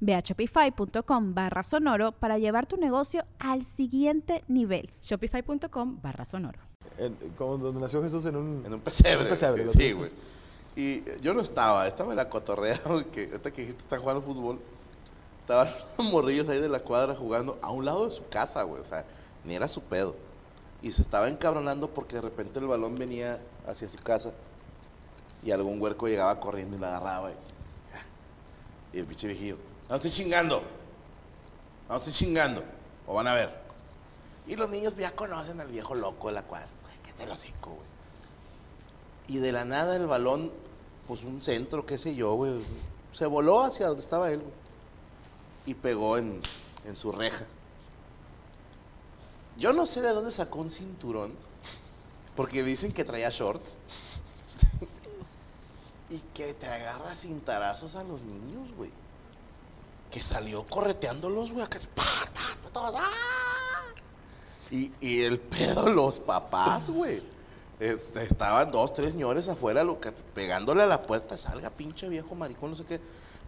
Ve a shopify.com barra sonoro para llevar tu negocio al siguiente nivel. Shopify.com barra sonoro. Como donde nació Jesús en un... En un pesebre. Un pesebre, sí, que- sí, güey. Y yo no estaba, estaba en la cotorrea, güey, que ahorita que dijiste están jugando fútbol. Estaban los morrillos ahí de la cuadra jugando a un lado de su casa, güey. O sea, ni era su pedo. Y se estaba encabronando porque de repente el balón venía hacia su casa y algún huerco llegaba corriendo y la agarraba. Y, y el pinche viejillo, no estoy chingando. No estoy chingando. O van a ver. Y los niños ya conocen al viejo loco de la cuadra. ¿Qué te lo cico, güey? Y de la nada el balón, pues un centro, qué sé yo, güey, se voló hacia donde estaba él, güey. Y pegó en, en su reja. Yo no sé de dónde sacó un cinturón, porque dicen que traía shorts. Y que te agarra cintarazos a los niños, güey. Que salió correteándolos, güey, acá. Y, y el pedo, los papás, güey. Este, estaban dos, tres señores afuera lo que, pegándole a la puerta, salga pinche viejo maricón, no sé qué.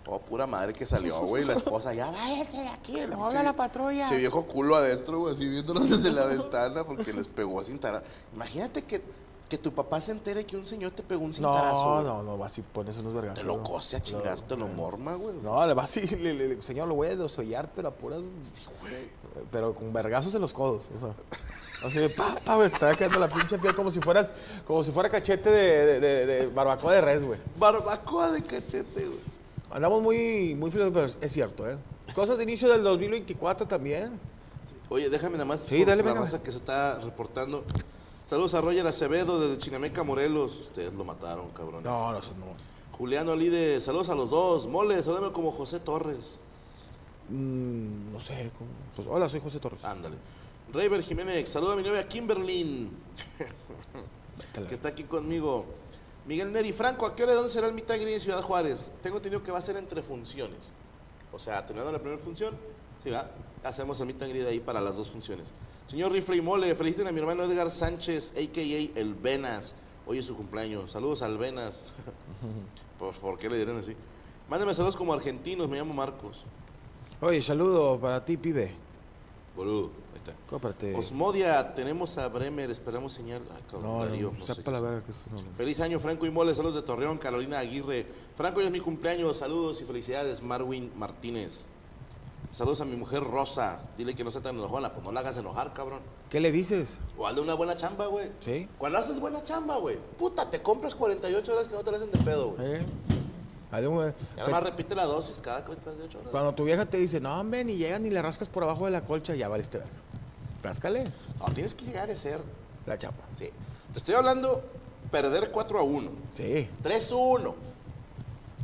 Oh, pura madre que salió, güey. La esposa, ya váyanse de aquí. La habla la patrulla. Che viejo culo adentro, güey, así viéndolos desde la ventana porque les pegó sin tara. Imagínate que, que tu papá se entere que un señor te pegó un cintarazo. No, no, no, vas y pones unos vergazos. Te lo cose a chingazo, te lo morma, güey. No, le vas y le, le- le- señor, lo voy a desollar, pero a puras... Sí, güey. Pero con vergazos en los codos. O sea, así de pa, pa, güey, está quedando la pinche piel como si fueras, como si fuera cachete de, de, de- de barbacoa de res, güey. Barbacoa de cachete, güey. Andamos muy, muy filosóficos, pero es cierto, ¿eh? Cosas de inicio del 2024 también. Oye, déjame nada más Sí, dale, la raza que se está reportando. Saludos a Roger Acevedo desde Chinameca, Morelos. Ustedes lo mataron, cabrones. No, no, no. Juliano Alide, saludos a los dos. Mole, saludame como José Torres. Mm, no sé. ¿cómo? Pues, hola, soy José Torres. Ándale. Reyber Jiménez, saluda a mi novia Kimberlyn, que está aquí conmigo. Miguel Neri, Franco, ¿a qué hora y dónde será el meet and greet en Ciudad Juárez? Tengo entendido que va a ser entre funciones. O sea, terminando la primera función, sí, va. Hacemos el meet and greet ahí para las dos funciones. Señor Rifle y Mole, feliciten a mi hermano Edgar Sánchez, a.k.a. El Venas. Hoy es su cumpleaños. Saludos al Venas. ¿Por, por qué le dieron así? Mándeme saludos como argentinos, me llamo Marcos. Oye, saludo para ti, pibe. Boludo, ahí está. Osmodia, tenemos a Bremer, esperamos señal. Ay, cabrón, No, Darío, no, no sé sepa qué la es. verga que eso no. no. Feliz año, Franco y Mole, saludos de Torreón, Carolina Aguirre. Franco, hoy es mi cumpleaños, saludos y felicidades, Marwin Martínez. Saludos a mi mujer Rosa, dile que no sea tan enojona, pues no la hagas enojar, cabrón. ¿Qué le dices? O hazle una buena chamba, güey. Sí. Cuando haces buena chamba, güey, puta, te compras 48 horas que no te la hacen de pedo, güey. ¿Eh? Y además repite la dosis cada 48 horas. Cuando tu vieja te dice, no, hombre, ni llegas ni le rascas por abajo de la colcha, ya valiste verga. Ráscale No, tienes que llegar a ser, la chapa. sí. Te estoy hablando, perder 4 a 1, Sí, 3 a 1.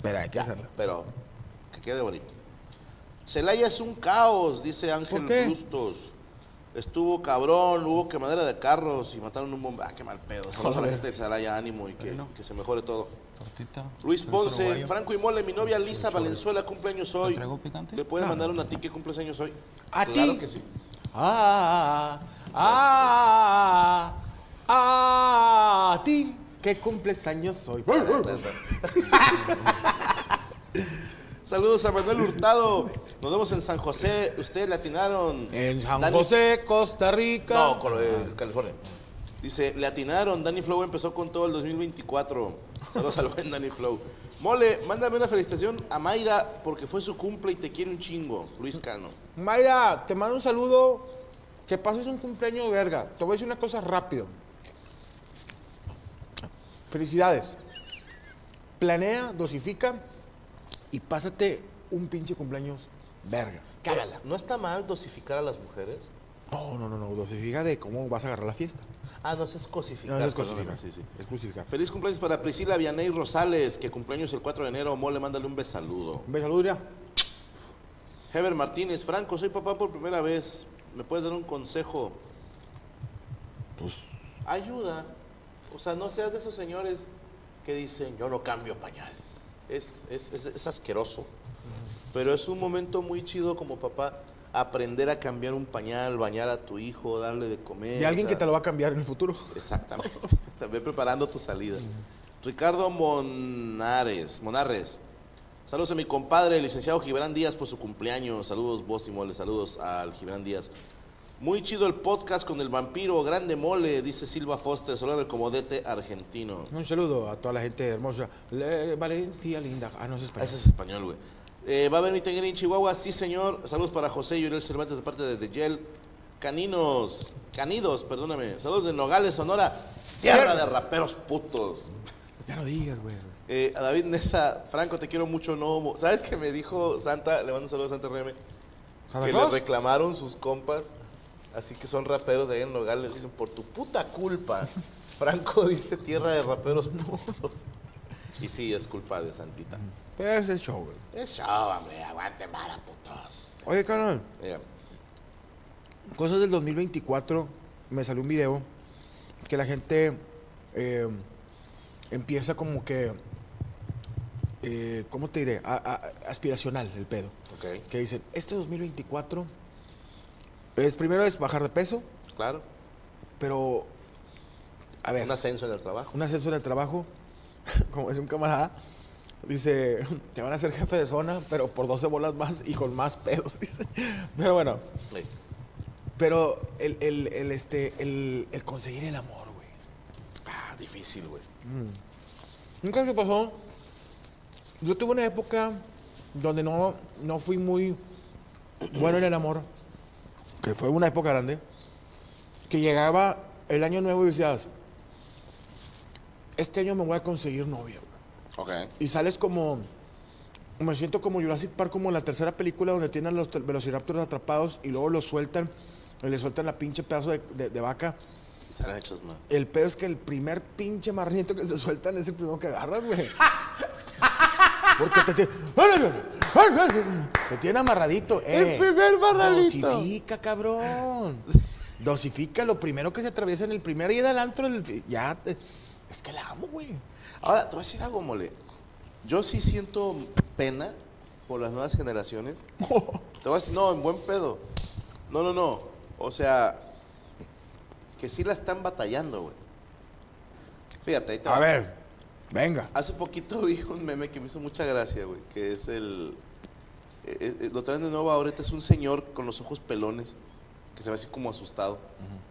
pero hay que hacerla. Pero que quede bonito. Celaya es un caos, dice Ángel. Bustos. Estuvo cabrón, hubo quemadera de carros y mataron un bomba. Ah, qué mal pedo. Saludos a la gente de Celaya, ánimo y que, que se mejore todo. Tortita. Luis Ponce, uruguayo. Franco y Mole, mi novia Lisa Valenzuela cumpleaños hoy. traigo picante? ¿Le puedes mandar una a ti que cumples años hoy? ¿A claro ti? que sí. Ah, ah, ah, a ti que cumples años hoy. Saludos a Manuel Hurtado. Nos vemos en San José. Ustedes le atinaron. En San Dani- José, Costa Rica. No, eh, California. Dice, le atinaron. Danny Flow empezó con todo el 2024. Saludos al buen Danny Flow. Mole, mándame una felicitación a Mayra porque fue su cumple y te quiere un chingo. Luis Cano. Mayra, te mando un saludo. Que pases un cumpleaños verga. Te voy a decir una cosa rápido. felicidades. Planea, dosifica y pásate un pinche cumpleaños verga. Cágala. ¿No está mal dosificar a las mujeres? No, no, no, no. Dosifica de cómo vas a agarrar la fiesta. Ah, no, eso es cosificar. No, es cosificar. Sí, sí. Es crucificar. Feliz cumpleaños para Priscila Vianey Rosales, que cumpleaños el 4 de enero. Mole, mándale un besaludo. Un beso, ya. Heber Martínez, Franco, soy papá por primera vez. ¿Me puedes dar un consejo? Pues, Ayuda. O sea, no seas de esos señores que dicen, yo no cambio pañales. Es, es, es- es asqueroso. Pero es un momento muy chido como papá aprender a cambiar un pañal, bañar a tu hijo, darle de comer. de alguien o que te lo va a cambiar en el futuro. Exactamente. También preparando tu salida. Ricardo Monares, Monarres. Saludos a mi compadre, el licenciado Gibran Díaz, por su cumpleaños. Saludos, vos y mole. Saludos al Gibran Díaz. Muy chido el podcast con el vampiro, grande mole, dice Silva Foster, solo del comodete argentino. Un saludo a toda la gente hermosa. Le- Valencia linda. Ah, no es español. Ese es español, güey. Eh, ¿Va a venir Tenguera en Chihuahua? Sí, señor. Saludos para José y Uriel Cervantes de parte de The Gel. Caninos, canidos, perdóname. Saludos de Nogales, Sonora. Tierra de raperos putos. Ya no digas, güey. Eh, a David Nessa, Franco, te quiero mucho, no. ¿Sabes qué me dijo Santa? Le mando un saludo a Santa. ¿Santa Que le reclamaron sus compas, así que son raperos de ahí en Nogales. Dicen, por tu puta culpa. Franco dice tierra de raperos putos. Y sí, es culpa de Santita. Pero es show, güey. Es show, hombre, aguante vara, putos. Oye, carnal, Dígame. cosas del 2024. Me salió un video que la gente eh, empieza como que. eh, ¿Cómo te diré? A- a- aspiracional el pedo. Ok, Que dicen, este 2024 es primero es bajar de peso, claro. pero. A ver, Un ascenso en el trabajo. un ascenso en el trabajo, como es un camarada, dice, te van a hacer jefe de zona, pero por 12 bolas más y con más pedos, dice. Pero bueno, Sí. pero el, el, el, este, el, el conseguir el amor, güey. Ah, difícil, güey. Nunca se pasó. Yo tuve una época donde no, no fui muy bueno en el amor, que fue una época grande, que llegaba el año nuevo y decías, este año me voy a conseguir novia, güey. Ok. Y sales como. Me siento como Jurassic Park, como en la tercera película donde tienen a los velociraptors atrapados y luego los sueltan. y Le sueltan la pinche pedazo de, de- de vaca. Y salen hechos. El pedo es que el primer pinche marrito que se sueltan es el primero que agarras, güey. Porque te, te, te tiene amarradito. Eh, El primer marranito. Dosifica, cabrón. Dosifica. Lo primero que se atraviesa en el primer día del antro, el- ya. te- es que la amo, güey. Ahora, te voy a decir algo, mole. Yo sí siento pena por las nuevas generaciones. Te voy a decir, no, en buen pedo. No, no, no. O sea, que sí la están batallando, güey. Fíjate, ahí te A va. ver, venga. Hace poquito vi un meme que me hizo mucha gracia, güey, que es el... eh, eh, lo traen de nuevo ahorita, es un señor con los ojos pelones, que se ve así como asustado.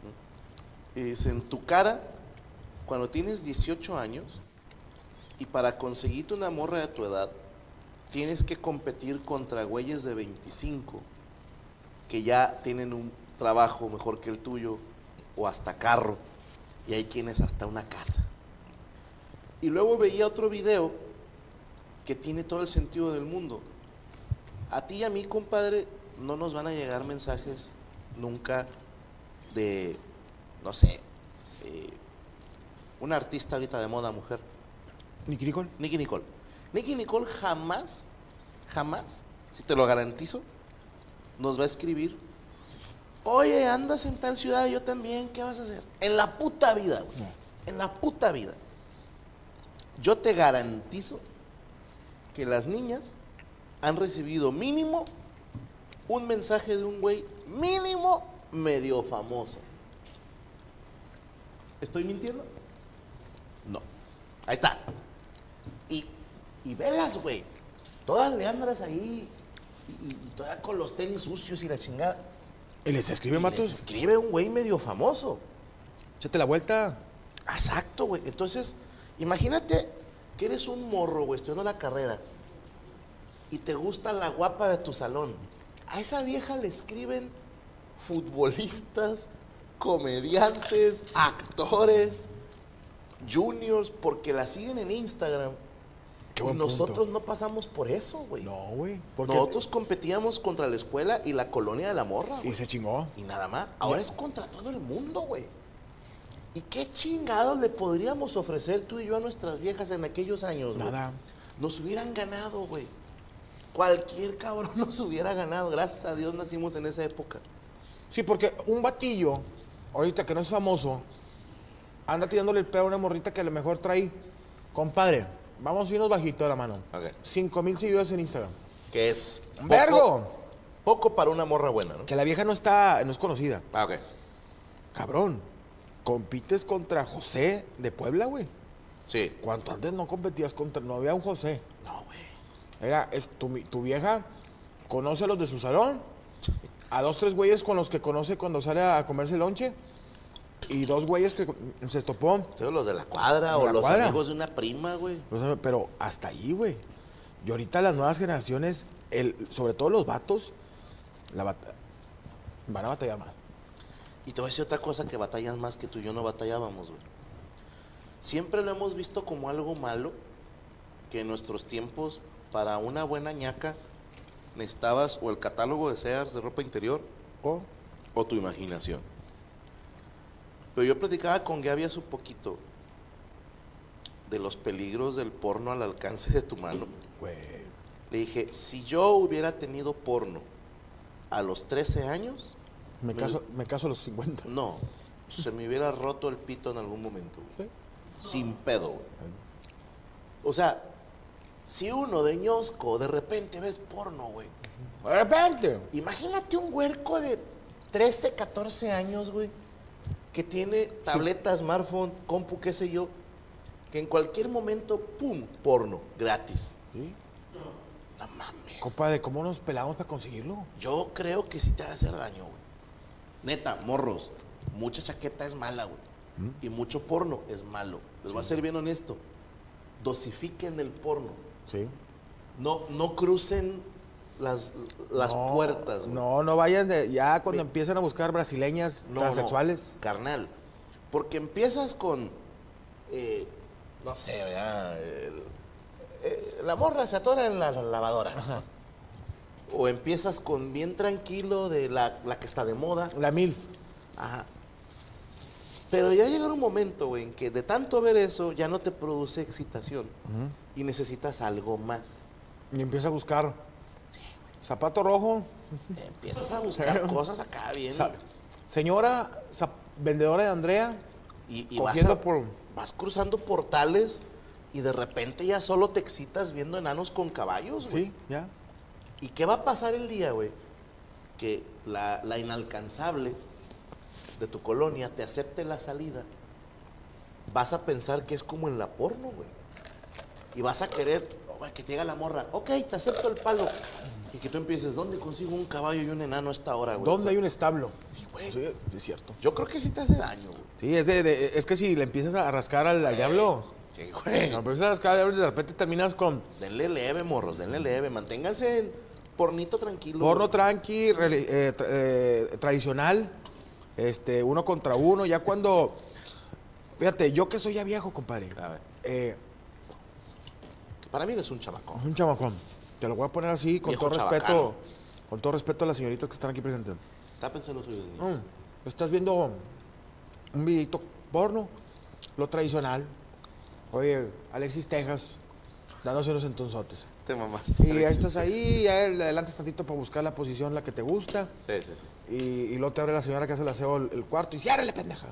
¿no? Y dice, en tu cara, cuando tienes 18 años, y para conseguirte una morra de tu edad, tienes que competir contra güeyes de 25, que ya tienen un trabajo mejor que el tuyo, o hasta carro, y hay quienes hasta una casa. Y luego veía otro video que tiene todo el sentido del mundo. A ti y a mí, compadre, no nos van a llegar mensajes nunca de, no sé, eh, una artista ahorita de moda mujer. Nicky Nicole. Nicky Nicole. Nicky Nicole jamás, jamás, si te lo garantizo, nos va a escribir. Oye, andas en tal ciudad, yo también, ¿qué vas a hacer? En la puta vida, güey. En la puta vida. Yo te garantizo que las niñas han recibido mínimo un mensaje de un güey mínimo medio famoso. ¿Estoy mintiendo? No. Ahí está. Y, y velas, güey. Todas leandras ahí. Y, y todas con los tenis sucios y la chingada. ¿Y les escribe Y les matos? escribe un güey medio famoso. Échate la vuelta. Exacto, güey. Entonces, imagínate que eres un morro, güey, estudiando la carrera. Y te gusta la guapa de tu salón. A esa vieja le escriben futbolistas, comediantes, actores. juniors, porque la siguen en Instagram. Qué y nosotros punto. no pasamos por eso, güey. No, güey. Nosotros competíamos contra la escuela y la colonia de la morra, Y se chingó. Y nada más. Ahora es contra todo el mundo, güey. ¿Y qué chingados le podríamos ofrecer tú y yo a nuestras viejas en aquellos años? Nada. Nos hubieran ganado, güey. Cualquier cabrón nos hubiera ganado. Gracias a Dios nacimos en esa época. Sí, porque un batillo, ahorita que no es famoso, anda tirándole el pedo a una morrita que a lo mejor trae, compadre, vamos a irnos bajito de la mano. Ok. 5 mil seguidores en Instagram. Que es. ¡Un poco- vergo! Poco para una morra buena, ¿no? Que la vieja no está, no es conocida. Ah, ok. Cabrón, compites contra José de Puebla, güey. Sí. Cuanto antes no competías contra, no había un José. No, güey. Era, es tu, tu vieja conoce a los de su salón, a dos, tres güeyes con los que conoce cuando sale a comerse lonche, y dos güeyes que se topó. Todos los de la cuadra De o la los cuadra. amigos de una prima, güey. Pero hasta ahí, güey. Y ahorita las nuevas generaciones, el, sobre todo los vatos, la bata- van a batallar más. Y te voy a decir otra cosa que batallan más que tú y yo no batallábamos, güey. Siempre lo hemos visto como algo malo, que en nuestros tiempos, para una buena ñaca, necesitabas o el catálogo de Sears de ropa interior Oh, o tu imaginación. Pero yo platicaba con Gaby hace un poquito de los peligros del porno al alcance de tu mano. güey. Le dije, si yo hubiera tenido porno a los 13 años, Me caso, me caso a los 50. no, se me hubiera roto el pito en algún momento. güey. Sin pedo, güey. O sea, si uno de ñosco de repente ves porno, güey. De repente. Imagínate un huerco de 13, 14 años, güey, que tiene tableta, smartphone, compu, qué sé yo, que en cualquier momento, pum, porno, gratis. Sí. No mames. Compadre, ¿cómo nos pelamos para conseguirlo? Yo creo que sí te va a hacer daño, güey. Neta, morros, mucha chaqueta es mala, güey. Y mucho porno es malo. Les voy a ser bien honesto. Dosifiquen el porno. Sí. No, no crucen las, las No, puertas, güey. No, no vayan de. Ya cuando Ve. empiezan a buscar brasileñas No, transexuales. no, carnal. Porque empiezas con, eh, no sé, ¿verdad? El- eh, la morra se atora en la, la lavadora. O empiezas con bien tranquilo de la, la que está de moda. La mil. Ajá. Pero ya llega un momento, güey, en que de tanto ver eso ya no te produce excitación. Y necesitas algo más. Y empieza a buscar. Zapato rojo. Empiezas a buscar cosas acá bien. sa- señora vendedora de Andrea. Y, y vas, cogiendo a- por- vas cruzando portales y de repente ya solo te excitas viendo enanos con caballos, güey. Sí, ya. ¿Y qué va a pasar el día, güey? Que la, la inalcanzable de tu colonia te acepte la salida. Vas a pensar que es como en la porno, güey. Y vas a querer oh, que te llega la morra. Ok, te acepto el palo. Y que tú empieces, ¿dónde consigo un caballo y un enano a esta hora, güey? ¿Dónde O sea, hay un establo? Sí, güey. Sí, es cierto. Yo creo que sí te hace daño, güey. Sí, es, de, de- es que si le empiezas a rascar al, al diablo. Sí, güey. Cuando empiezas a rascar al diablo, de repente terminas con Denle leve, morros, denle leve. Manténganse en pornito tranquilo. porno güey. tranqui, eh, tra- eh, tradicional, este, uno contra uno. Ya cuando. Fíjate, yo que soy ya viejo, compadre. A ver, eh, para mí eres un chamacón. un chamacón. Te lo voy a poner así, con Viejo todo chabacano. respeto. Con todo respeto a las señoritas que están aquí presentes. Está pensando suyo. Mm, Estás viendo un videito porno, lo tradicional. Oye, Alexis Texas, dándose unos entonzotes. Te mamaste. Y ya estás ahí, ya le adelantas tantito para buscar la posición la que te gusta. Sí, sí, sí. Y, y luego te abre la señora que hace el aseo el, el cuarto y ciérrale, pendeja.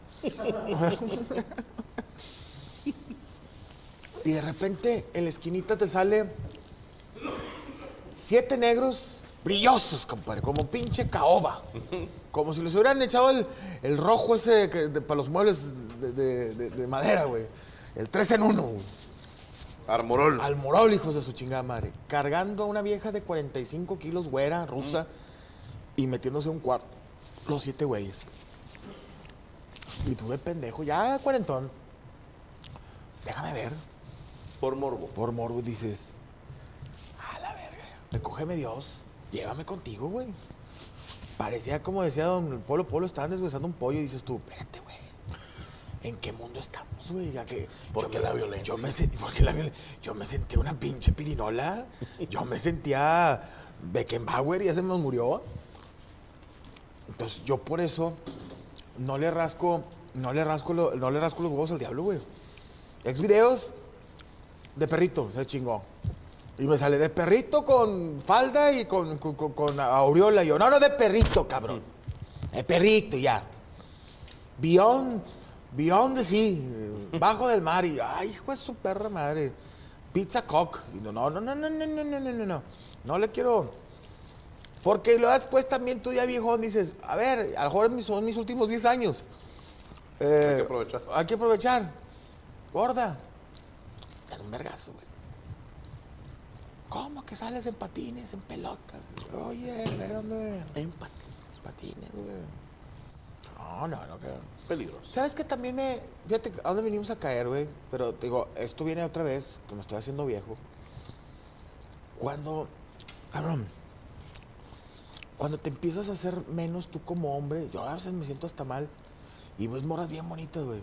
y de repente en la esquinita te sale siete negros brillosos, compadre, como pinche caoba. Como si les hubieran echado el, el rojo ese que- de- para los muebles de- de madera, güey. El tres en uno, güey. Armorol. Al morol, hijos de su chingada madre. Cargando a una vieja de 45 kilos, güera, rusa, y metiéndose a un cuarto. Los siete güeyes. Y tú de pendejo, ya cuarentón. Déjame ver. Por morbo. Por morbo dices, a la verga, recógeme Dios, llévame contigo, güey. Parecía como decía don Polo Polo, estaban deshuesando un pollo y dices tú, espérate, güey. ¿En qué mundo estamos, güey? Que ¿Por qué me- la violencia? Yo me, sentí, porque la yo me sentía una pinche pirinola. Yo me sentía Beckenbauer y ya se nos murió. Entonces yo por eso no le rasco, no le rasco, lo- no le rasco los huevos al diablo, güey. Ex videos de perrito, se chingó. Y me sale de perrito con falda y con, con, con- con aureola. Y yo, no, no, de perrito, cabrón. De perrito, ya. Beyond, beyond the sea, bajo del mar. Y, ay, hijo de su perra madre. Pizza cock. Y no, no, no, no, no, no, no, no, no, no, no. No le quiero. Porque luego después también tú ya viejón dices, a ver, a lo mejor mis- son mis últimos 10 años. Eh, Hay que aprovechar. Hay que aprovechar. Gorda. Dale un vergazo, güey. ¿Cómo que sales en patines, en pelotas? Oye, espérame. En patines, patines, güey. No, no, no creo. Peligroso. ¿Sabes que también me. Fíjate, ¿a dónde venimos a caer, güey? Pero te digo, esto viene otra vez, que me estoy haciendo viejo. Cuando. Cabrón. Cuando te empiezas a hacer menos tú como hombre, yo a veces me siento hasta mal. Y ves moras bien bonitas, güey.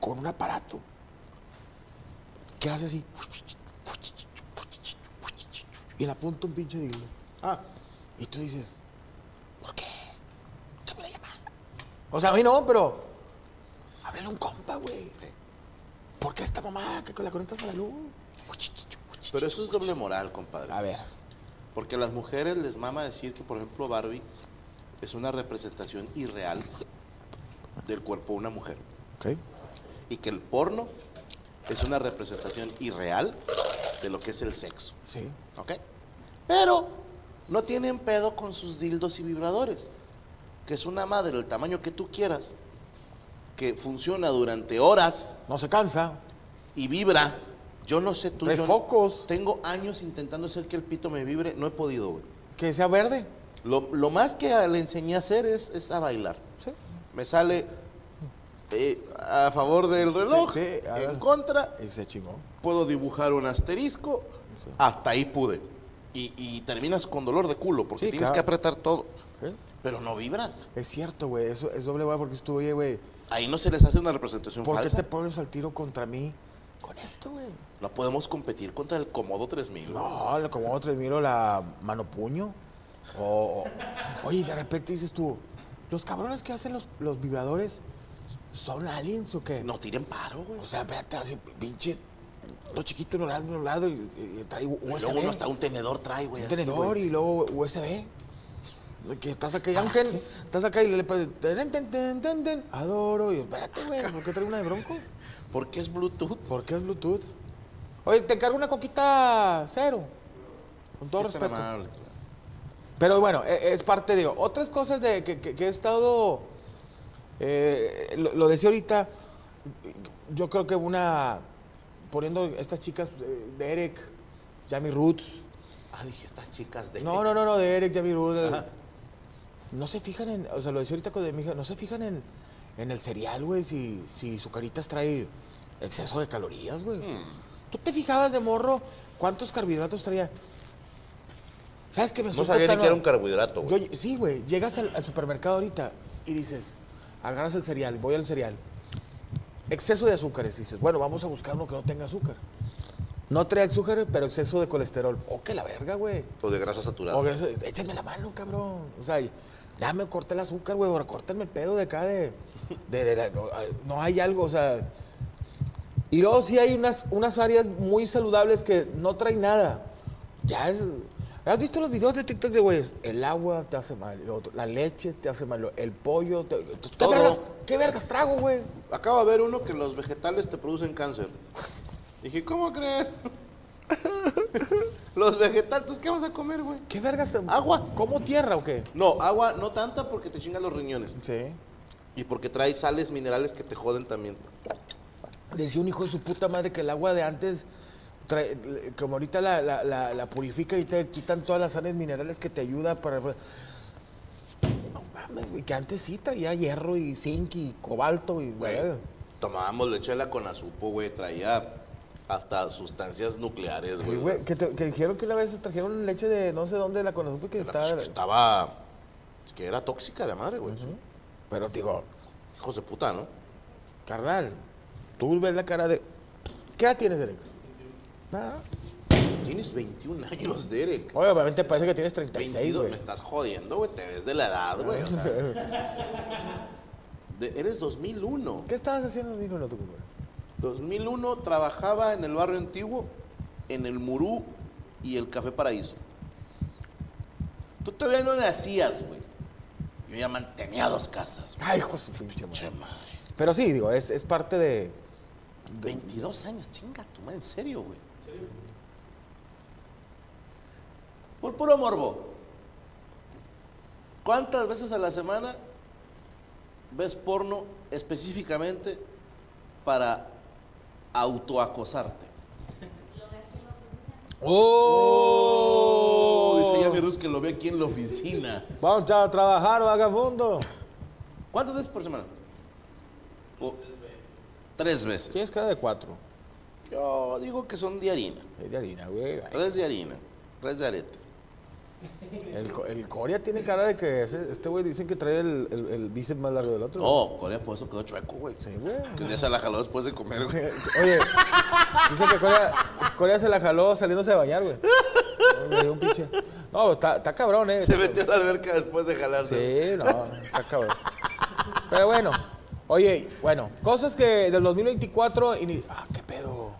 Con un aparato. Que hace así. Y le apunta un pinche dildo. Ah, Y tú dices, ¿por qué? Échame la llamada. O sea, a mí no, pero. Háblale a un compa, güey. ¿Por qué esta mamá que con la conectas a la luz? pero eso es doble moral, compadre. A ver. Porque a las mujeres les mama decir que, por ejemplo, Barbie es una representación irreal del cuerpo de una mujer. Ok. Y que el porno es una representación irreal de lo que es el sexo. Sí. ¿Ok? Pero no tienen pedo con sus dildos y vibradores. Que es una madre del tamaño que tú quieras, que funciona durante horas No se cansa. y vibra. Yo no sé tú. Trae yo focos. Tengo años intentando hacer que el pito me vibre, no he podido, güey. Que sea verde. Lo, lo más que le enseñé a hacer es, es a bailar. Sí. Me sale eh, a favor del reloj, Sí, sí, a en contra, Y se chingó. puedo dibujar un asterisco, hasta ahí pude. Y, y terminas con dolor de culo, porque tienes claro. que apretar todo. ¿Eh? Pero no vibran. Es cierto, güey. Eso es doble, güey, porque estuvo, oye, güey. Ahí no se les hace una representación ¿Por qué falsa. te pones al tiro contra mí? Con esto, güey. No podemos competir contra el Comodo 3000. güey. No, le como otro miro la mano puño. O, o- oye, de repente dices tú, los cabrones que hacen los, los vibradores son aliens o qué? No tiren paro, güey. O sea, espérate, así, pinche, lo chiquito en un lado, en un lado y, y trae Y USB. luego uno hasta un tenedor trae, güey. un así, tenedor güey. y luego USB. Que estás acá, aunque estás acá y le ten, ten, ten, ten, ten, adoro. Y espérate, güey, ¿por qué trae una de bronco? ¿Por qué es Bluetooth? ¿Por qué es Bluetooth? Oye, te encargo una coquita cero. Con todo Sí, respeto. amable. Pero bueno, e- es parte de otras cosas de que, que- que he estado. eh, lo, lo decía ahorita. Yo creo que una. Poniendo estas chicas de, de Eric, Jamie Roots. Ah, dije, estas chicas de... No, no, no, no, de Eric, Jamie Roots. No se fijan en. O sea, lo decía ahorita con de mi hija. No se fijan en, en el cereal, güey. Si, si su caritas trae exceso de calorías, güey. ¿Tú te fijabas de morro cuántos carbohidratos traía? ¿Sabes qué me No sabía ni que era un carbohidrato, güey. sí, güey. Llegas al, al supermercado ahorita y dices, agarras el cereal, voy al cereal. Exceso de azúcares. Dices, bueno, vamos a buscar uno que no tenga azúcar. No trae azúcar, pero exceso de colesterol. Oh, que la verga, güey. O de grasa saturada. O grasa- échame la mano, cabrón. O sea, ya me corté el azúcar, güey. Ahora córtame el pedo de acá de. de- de la- no, no hay algo, o sea. Y luego sí hay unas, unas áreas muy saludables que no traen nada. Ya es. ¿Has visto los videos de TikTok de güeyes? El agua te hace mal, lo otro, la leche te hace mal, el pollo te. ¿Qué, Todo. vergas, ¿Qué vergas trago, güey? Acabo de ver uno que los vegetales te producen cáncer. Dije, ¿cómo crees? los vegetales, ¿entonces ¿qué vamos a comer, güey? ¿Qué vergas? te- Agua. ¿Cómo tierra o qué? No, agua no tanta porque te chingan los riñones. Sí. Y porque trae sales minerales que te joden también. Decía un hijo de su puta madre que el agua de antes, trae- como ahorita la, la, la, la purifica y te quitan todas las sales minerales que te ayuda para... No mames, güey, que antes sí traía hierro y zinc y cobalto y... Güey, güey. tomábamos lechela con azupo, güey. Traía hasta sustancias nucleares, güey. güey, que, te- que dijeron que una vez trajeron leche de no sé dónde la conocí porque La- estaba... que estaba... que era tóxica de madre, güey. Pero digo, Hijos de puta, ¿no? Carnal, tú ves la cara de... ¿Qué edad tienes, Derek? Nada. Tienes 21 años, Derek. Oye, obviamente parece que tienes 36, 22, güey. me estás jodiendo, güey. Te ves de la edad, güey. o sea. De- eres 2001. ¿Qué estabas haciendo en 2001 tú, compadre? 2001 trabajaba en el barrio antiguo, en el Murú y el Café Paraíso. Tú todavía no nacías, güey. Yo ya mantenía dos casas, güey. Ay, de su pinche madre. Pero sí, digo, es, es parte de... 22 años, chinga tu madre, en serio, güey. Por puro morbo. ¿Cuántas veces a la semana ves porno específicamente para autoacosarte? ¡Oh! Dice ya mi Rus que lo ve aquí en la oficina. Vamos a trabajar, vagabundo. ¿Cuántas veces por semana? O- tres veces. Tienes cara de cuatro. Yo digo que son de harina. Es de harina, güey. Tres de harina. Tres de arete. El, co- el Corea tiene cara de que ese- este güey dicen que trae el, el, el bíceps más largo del otro. No, Corea por eso quedó chueco, güey. Sí, güey. Que un día se la jaló después de comer, güey. Oye, dicen que Corea, Corea se la jaló saliéndose de bañar, güey. No, un pinche. No, está, está cabrón, eh. Se metió a la alberca después de jalarse. Sí, no, está cabrón. Pero bueno, oye, bueno, cosas que del 2024 y Ah, qué pedo.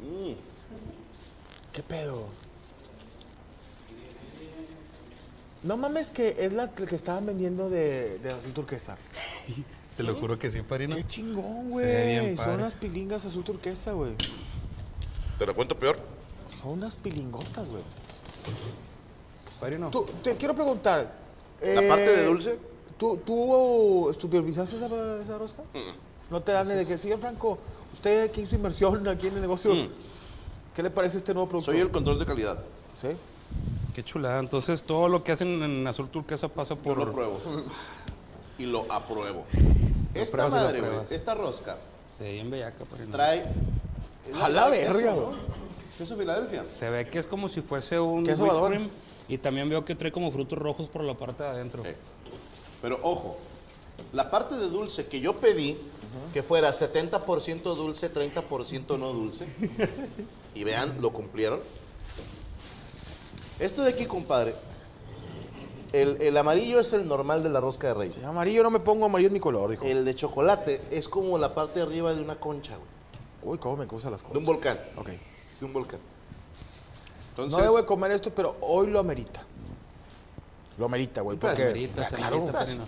Mm. ¿Qué pedo? No mames que es la que estaban vendiendo de, de azul turquesa. Te lo juro que sí, padrino. Qué chingón, güey. Son unas pilingas azul turquesa, güey. ¿Te lo cuento peor? Son unas pilingotas, güey. Padrino. Tú, te quiero preguntar. ¿La eh, parte de dulce? ¿Tú, tú supervisaste esa, esa rosca? No te dan ni de que, señor Franco, usted que hizo inversión aquí en el negocio, Mm. ¿qué le parece este nuevo producto? Soy el control de calidad. ¿Sí? Qué chulada. Entonces, todo lo que hacen en azul turquesa pasa Yo por. lo pruebo. Y lo apruebo. Esta madre, güey, esta rosca Sí, bien bellaca, padrino. trae... es A la verga, ¿no? güey. Queso Filadelfia. Se ve que es como si fuese un Queso cream. Y también veo que trae como frutos rojos por la parte de adentro. Sí. Pero ojo, la parte de dulce que yo pedí, que fuera 70% dulce, 30% no dulce, y vean, lo cumplieron. Esto de aquí, compadre, el, el amarillo es el normal de la rosca de reyes. Si amarillo no me pongo, amarillo es mi color, dijo. El de chocolate es como la parte de arriba de una concha, güey. Uy, cómo me gustan las De cosas. un volcán. Ok. De un volcán. No Entonces, debo de comer esto, pero hoy lo amerita. Lo amerita, güey. Pedazo. Porque, Ah, cerita, claro. padrino.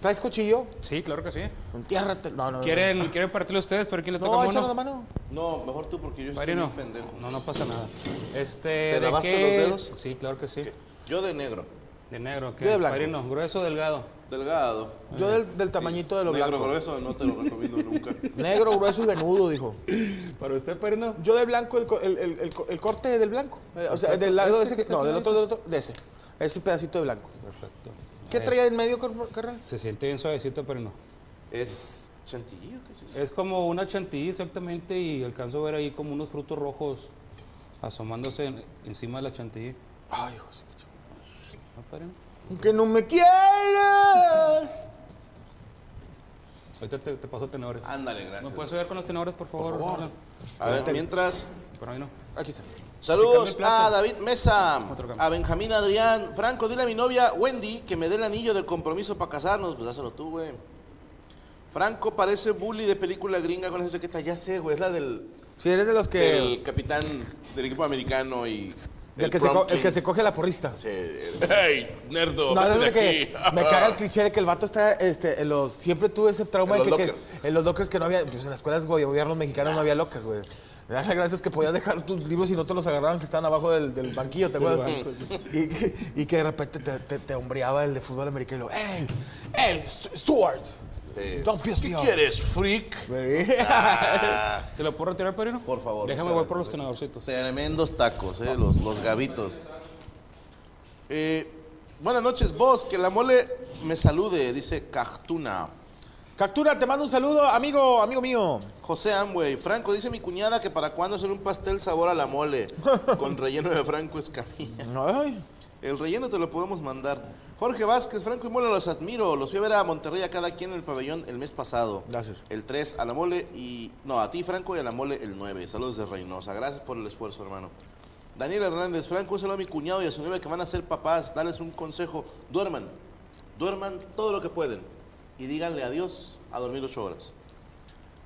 ¿Traes cuchillo? Sí, claro que sí. Entiérrate. No, no, no. ¿Quieren, ¿quieren partirlo ustedes? ¿Pero quién le toca No, échanos la mano. No, mejor tú porque yo estoy bien pendejo. No, no pasa nada. Este, ¿Te ¿de lavaste qué? los dedos? Sí, claro que sí. Yo de negro, De negro, ¿qué? Yo de blanco. Padrino, grueso o delgado. delgado. Yo del, del tamañito de lo negro blanco. grueso no te lo recomiendo nunca. Negro, grueso y venudo, dijo. ¿Para usted, padrino? Yo del blanco, el, co- el, el, el co- el corte del blanco. Eh, o sea, del lado ¿Este ese que que. está No, del otro, del otro. De ese. Ese pedacito de blanco. Perfecto. ¿Qué traía en medio, car- carnal? Se siente bien suavecito, padrino. Es chantilly, ¿qué es eso? Es como una chantilly exactamente y alcanzo a ver ahí como unos frutos rojos asomándose en- encima de la chantilly. Ay, José. Aunque no me quieras. Ahorita te, te paso tenedores. Ándale, ¿Me gracias. puedes ayudar con los tenedores, por favor? favor. Alan? A ver, mientras, Por ahí no. Aquí está. saludos a David Mesa, a Benjamín Adrián. Franco, dile a mi novia Wendy que me dé el anillo de compromiso para casarnos. Pues hazlo tú, güey. Franco parece bully de película gringa con esa chaqueta. Ya sé, güey, es la del, Si eres de los que. del capitán del equipo americano y... del que se el que se coge la porrista. Sí, el- ¡Hey, nerdo! No, es de que me caga el cliché de que el vato está este, en los. Siempre tuve ese trauma En de los que, en los lockers que no había. Pues en las escuelas de gobierno mexicano no había lockers, güey. Me da las gracias que podías dejar tus libros y no te los agarraban que estaban abajo del, del banquillo, ¿te acuerdas? Y, que- y que de repente te, te, te hombreaba el de fútbol americano y lo, ¡Ey! ¡Ey! St- Stuart! Sí. Don't piss ¿Qué me quieres, freak? Ah, ¿Te lo puedo retirar, padrino? Por favor, Déjame, voy por los tenedorcitos. Tremendos tacos, eh, los, los gavitos. Eh, buenas noches, vos, que la mole me salude, dice Cajtuna. Captura, te mando un saludo, amigo, amigo mío. José Amway, Franco, dice mi cuñada que para cuándo hacer un pastel sabor a la mole con relleno de Franco Escamilla. Ay, El relleno te lo podemos mandar. Jorge Vázquez, Franco y Mole, los admiro. Los fui a ver a Monterrey a cada quien en el pabellón el mes pasado. Gracias. El 3 a la Mole y... No, a ti, Franco, y a la Mole el 9. Saludos de Reynosa. Gracias por el esfuerzo, hermano. Daniel Hernández, Franco, un saludo a mi cuñado y a su novia que van a ser papás. Dales un consejo. Duerman. Duerman todo lo que pueden. Y díganle adiós a dormir ocho horas.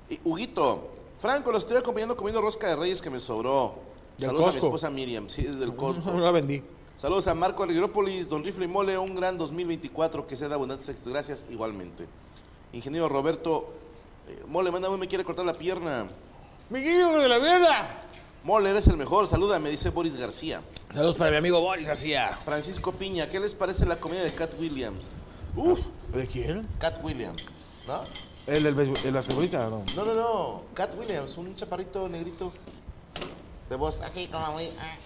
Y Huguito, Franco, lo estoy acompañando comiendo rosca de reyes que me sobró. Saludos a mi esposa Miriam, sí, desde el Costco. No la vendí. Saludos a Marco Alegrópolis, Don Rifle y Mole, un gran 2024 que sea de abundantes éxitos. Gracias, igualmente. Ingeniero Roberto, eh, Mole, mándame, me quiere cortar la pierna. ¡Miguel de la mierda! Mole, eres el mejor, saluda, me dice Boris García. Saludos para mi amigo Boris García. Francisco Piña, ¿qué les parece la comedia de Cat Williams? Uf, ¿De quién? Cat Williams, ¿no? ¿El, el, el basquetbolista? No. No, no, no, Cat Williams, un chaparrito negrito de voz así como muy... ah.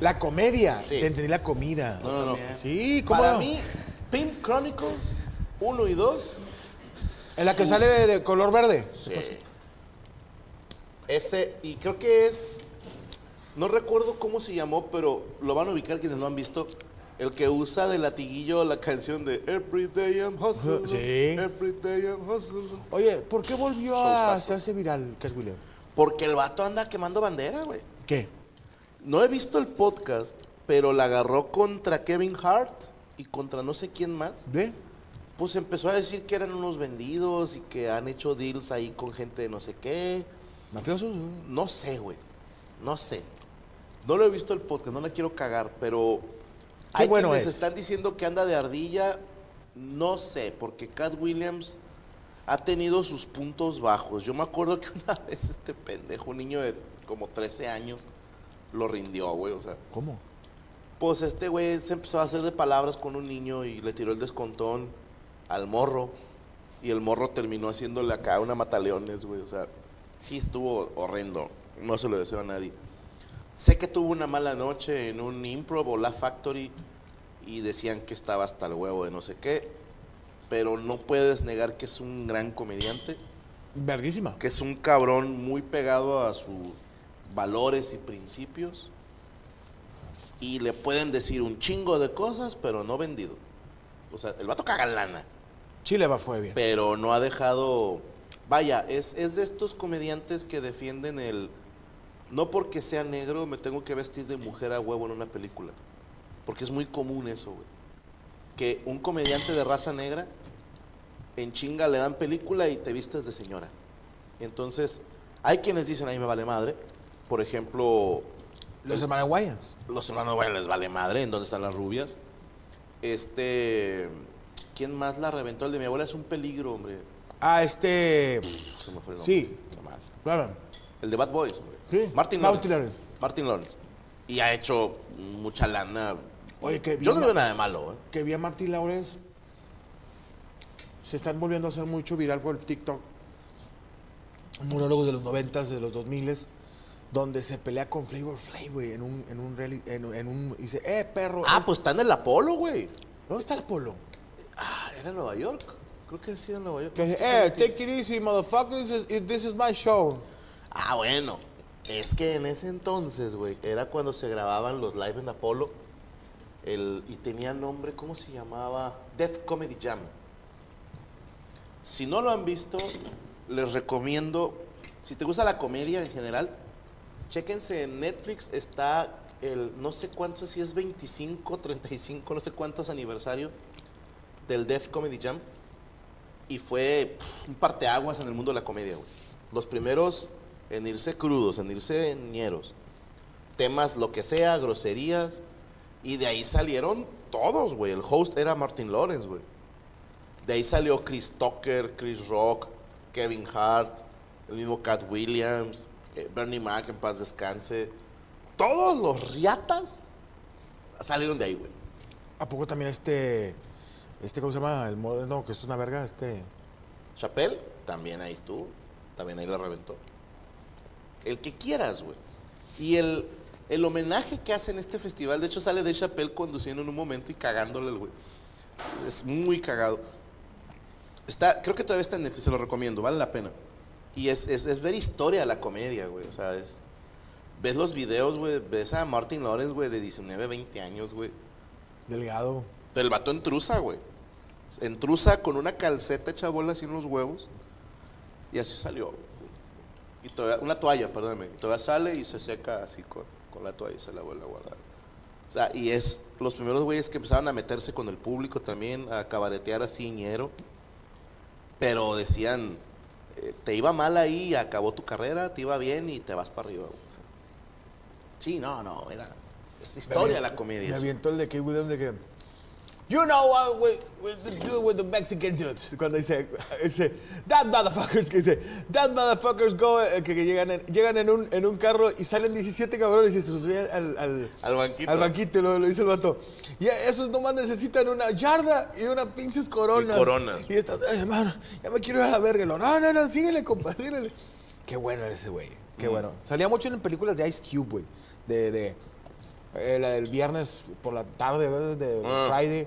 La comedia. Sí. Te entendí la comida. No, no, no. Sí, ¿cómo Para mí, Pink Chronicles 1 y 2 En la que sale de, de color verde. Sí. Ese, y creo que es. No recuerdo cómo se llamó, pero lo van a ubicar quienes lo han visto. El que usa de latiguillo la canción de Every Day I'm Hustling. Sí. Every Day I'm Hustling. Oye, ¿por qué volvió a hacerse viral Cat Williams? Porque el vato anda quemando bandera, güey. ¿Qué? No he visto el podcast, pero la agarró contra Kevin Hart y contra no sé quién más. ¿Ve? Pues empezó a decir que eran unos vendidos y que han hecho deals ahí con gente de no sé qué. ¿Mafiosos? No sé, güey. No sé. No lo he visto el podcast, no la quiero cagar, pero hay bueno quienes es. están diciendo que anda de ardilla. No sé, porque Cat Williams ha tenido sus puntos bajos. Yo me acuerdo que una vez este pendejo, un niño de como 13 años, lo rindió, güey. O sea, ¿Cómo? pues este güey se empezó a hacer de palabras con un niño y le tiró el descontón al morro. Y el morro terminó haciéndole acá una mataleones, güey. O sea, sí estuvo horrendo. No se lo deseo a nadie. Sé que tuvo una mala noche en un improv o la factory y decían que estaba hasta el huevo de no sé qué. Pero no puedes negar que es un gran comediante, Verguísima. que es un cabrón muy pegado a sus valores y principios. Y le pueden decir un chingo de cosas, pero no vendido. O sea, el vato caga lana Chile va fue bien. pero no ha dejado. Vaya, es, es de estos comediantes que defienden el. No porque sea negro me tengo que vestir de mujer a huevo en una película. Porque es muy común eso, güey. Que un comediante de raza negra en chinga le dan película y te vistes de señora. Entonces, hay quienes dicen, ahí me vale madre. Por ejemplo, Los hermanos Wayans. los hermanos Wayans les vale madre, ¿en dónde están las rubias? Este. ¿Quién más la reventó? El de mi abuela es un peligro, hombre. Ah, este. Se me fue el nombre. Sí. Qué mal. Claro. El de Bad Boys, hombre. Sí, Martin Martin Lawrence. Lawrence. Martin Lawrence. Y ha hecho mucha lana. Oye, que Yo no veo nada de malo, ¿eh? Que vi a Martín Lawrence. Se están volviendo a hacer mucho viral por TikTok. Monólogos de los noventas, de los 2000 donde se pelea con Flavor Flav, güey, en un, en un rally, en, en un, y dice, eh, perro. Ah, es- pues está en el Apolo, güey. ¿Dónde está el polo? Ah, era en Nueva York. Creo que sí era en Nueva York. Dice, eh, take it easy, motherfucker, this is, this is my show. Ah, bueno. Es que en ese entonces, güey, era cuando se grababan los live en Apolo. El, y tenía nombre, ¿cómo se llamaba? Death Comedy Jam. Si no lo han visto, les recomiendo, si te gusta la comedia en general, chéquense en Netflix, está el, no sé cuánto, si es 25, 35, no sé cuántos aniversario del Death Comedy Jam. Y fue un parteaguas en el mundo de la comedia, güey. Los primeros en irse crudos, en irse ñeros. Temas, lo que sea, groserías. Y de ahí salieron todos, güey. El host era Martin Lawrence, güey. De ahí salió Chris Tucker, Chris Rock, Kevin Hart, el mismo Cat Williams, eh, Bernie Mac, en paz descanse. Todos los riatas salieron de ahí, güey. ¿A poco también este, este, ¿cómo se llama? El moreno, que es una verga, este... Chappelle, también ahí estuvo. También ahí la reventó. El que quieras, güey. Y el, el homenaje que hacen este festival, de hecho sale de Chappelle conduciendo en un momento y cagándole el güey. Es muy cagado. Está, creo que todavía está en Netflix, se lo recomiendo, vale la pena. Y es, es, es ver historia la comedia, güey. O sea, es. Ves los videos, güey. Ves a Martin Lawrence, güey, de 19, 20 años, güey. Delgado. Pero el vato entruza, güey. Entruza con una calceta hecha bola así en los huevos. Y así salió. Y todavía, una toalla, perdóname. Y todavía sale y se seca así con, con la toalla y se la vuelve a guardar. O sea, y es los primeros güeyes que empezaban a meterse con el público también, a cabaretear así ñero. Pero decían, te iba mal ahí, acabó tu carrera, te iba bien y te vas para arriba. güey. Sí, no, no, era... Es historia la comedia. Me eso. aviento el de Kate Williams de que. You know what we, we do with the Mexican dudes. Cuando dice, dice, that motherfuckers, que dice, that motherfuckers go, eh, que, que llegan, en, llegan en, un, en un carro y salen 17 cabrones y se suben al, al, Al banquito. Al banquito, y lo, lo dice el vato. Y esos nomás necesitan una yarda y unas pinches coronas. Y coronas. Y estás, "Ay, hermano, ya me quiero ir a la verga. No, no, no, síguele, compa, síguele. Qué bueno era ese güey, qué bueno. Salía mucho en películas de Ice Cube, güey. De, de, eh, la del viernes por la tarde, ¿verdad? de Ah. Friday.